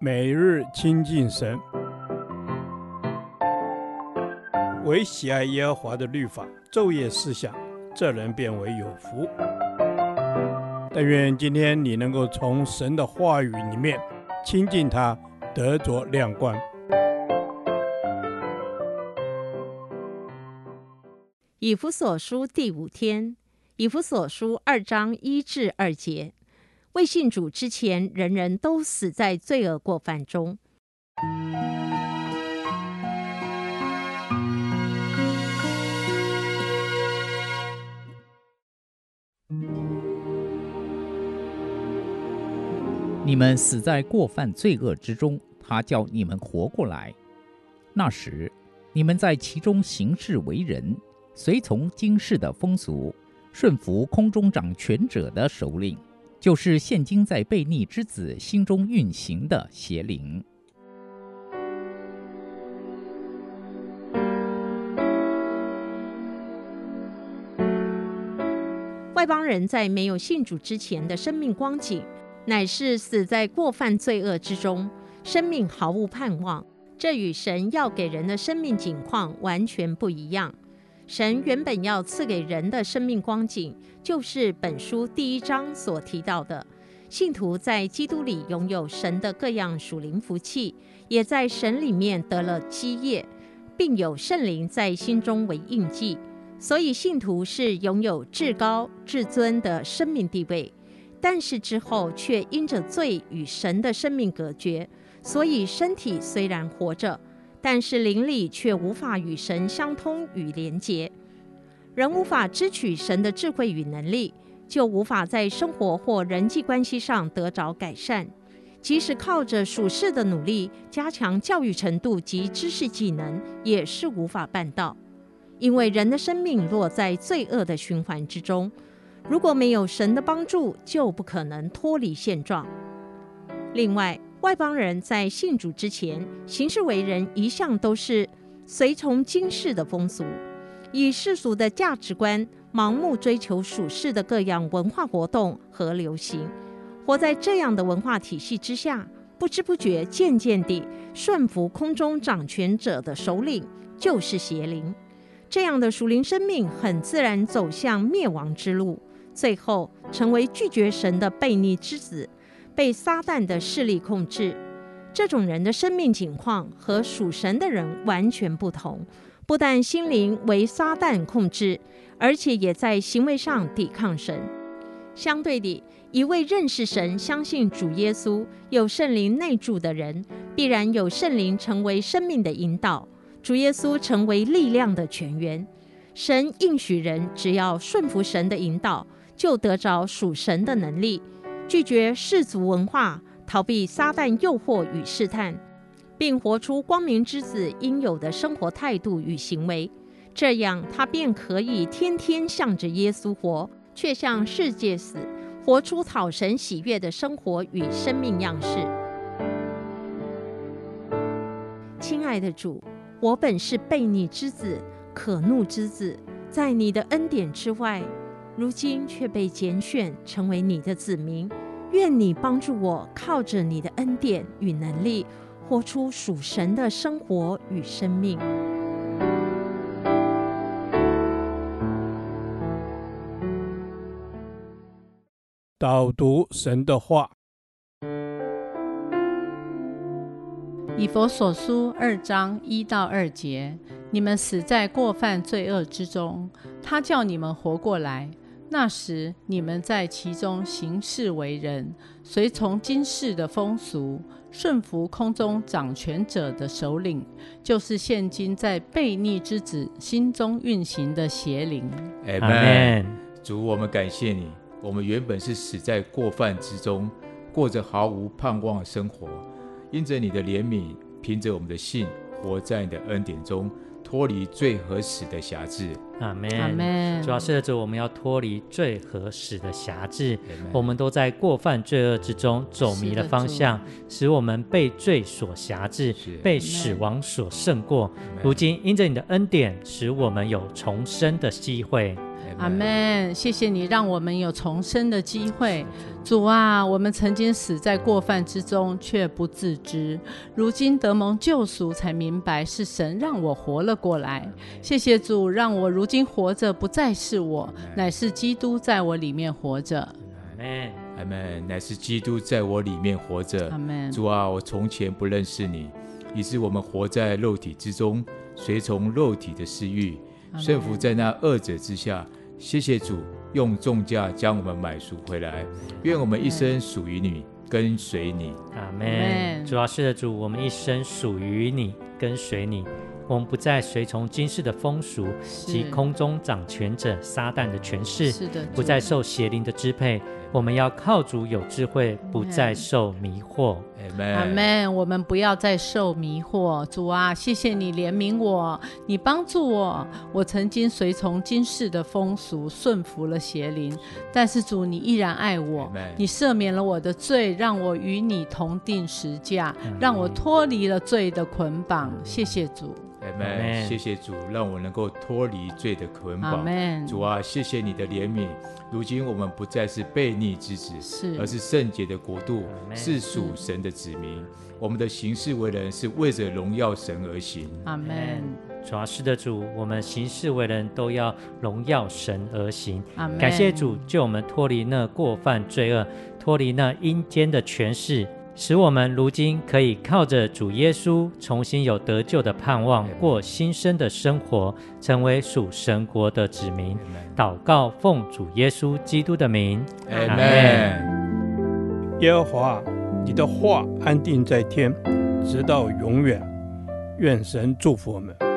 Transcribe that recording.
每日亲近神，唯喜爱耶和华的律法，昼夜思想，这人便为有福。但愿今天你能够从神的话语里面亲近他，得着亮光。以弗所书第五天，以弗所书二章一至二节。未信主之前，人人都死在罪恶过犯中。你们死在过犯罪恶之中，他叫你们活过来。那时，你们在其中行事为人，随从今世的风俗，顺服空中掌权者的首领。就是现今在悖逆之子心中运行的邪灵。外邦人在没有信主之前的生命光景，乃是死在过犯罪恶之中，生命毫无盼望。这与神要给人的生命景况完全不一样。神原本要赐给人的生命光景，就是本书第一章所提到的：信徒在基督里拥有神的各样属灵福气，也在神里面得了基业，并有圣灵在心中为印记。所以，信徒是拥有至高至尊的生命地位。但是之后却因着罪与神的生命隔绝，所以身体虽然活着。但是灵里却无法与神相通与连结，人无法支取神的智慧与能力，就无法在生活或人际关系上得着改善。即使靠着属世的努力加强教育程度及知识技能，也是无法办到，因为人的生命落在罪恶的循环之中，如果没有神的帮助，就不可能脱离现状。另外，外邦人在信主之前，行事为人一向都是随从今世的风俗，以世俗的价值观盲目追求属世的各样文化活动和流行，活在这样的文化体系之下，不知不觉渐渐地顺服空中掌权者的首领，就是邪灵。这样的属灵生命很自然走向灭亡之路，最后成为拒绝神的悖逆之子。被撒旦的势力控制，这种人的生命景况和属神的人完全不同。不但心灵为撒旦控制，而且也在行为上抵抗神。相对的，一位认识神、相信主耶稣、有圣灵内住的人，必然有圣灵成为生命的引导，主耶稣成为力量的泉源。神应许人，只要顺服神的引导，就得着属神的能力。拒绝世俗文化，逃避撒旦诱惑与试探，并活出光明之子应有的生活态度与行为，这样他便可以天天向着耶稣活，却向世界死，活出草神喜悦的生活与生命样式。亲爱的主，我本是悖逆之子，可怒之子，在你的恩典之外。如今却被拣选成为你的子民，愿你帮助我，靠着你的恩典与能力，活出属神的生活与生命。导读神的话，以佛所书二章一到二节：你们死在过犯罪恶之中，他叫你们活过来。那时你们在其中行事为人，随从今世的风俗，顺服空中掌权者的首领，就是现今在悖逆之子心中运行的邪灵。阿门。主，我们感谢你。我们原本是死在过犯之中，过着毫无盼望的生活，因着你的怜悯，凭着我们的信，活在你的恩典中。脱离最合死的辖制，阿门。阿门。主要是着我们要脱离最合死的辖制。我们都在过犯罪恶之中走迷了方向，使我们被罪所辖制，被死亡所胜过。如今因着你的恩典，使我们有重生的机会。阿门。谢谢你让我们有重生的机会。主啊，我们曾经死在过犯之中，却不自知；如今得蒙救赎，才明白是神让我活了过来。谢谢主，让我如今活着不再是我，乃是基督在我里面活着。阿门，阿门。乃是基督在我里面活着。阿门。主啊，我从前不认识你，以致我们活在肉体之中，随从肉体的私欲。顺服在那二者之下，谢谢主用重价将我们买赎回来。愿我们一生属于你，跟随你。阿门。主要，是的，主，我们一生属于你，跟随你。我们不再随从今世的风俗及空中掌权者撒旦的权势，是的，不再受邪灵的支配。我们要靠主有智慧，不再受迷惑。阿门。我们不要再受迷惑。主啊，谢谢你怜悯我，你帮助我。我曾经随从今世的风俗，顺服了邪灵，但是主，你依然爱我，你赦免了我的罪，让我与你同定十架，让我脱离了罪的捆绑。谢谢主。阿门。谢谢主，让我能够脱离罪的捆绑。主啊，谢谢你的怜悯。如今我们不再是悖逆之子，是而是圣洁的国度，是属神的子民。我们的行事为人是为着荣耀神而行。阿门。主啊，是的，主，我们行事为人都要荣耀神而行。感谢主，救我们脱离那过犯罪恶，脱离那阴间的权势。使我们如今可以靠着主耶稣，重新有得救的盼望，过新生的生活，成为属神国的子民。祷告，奉主耶稣基督的名，阿门。耶和华，你的话安定在天，直到永远。愿神祝福我们。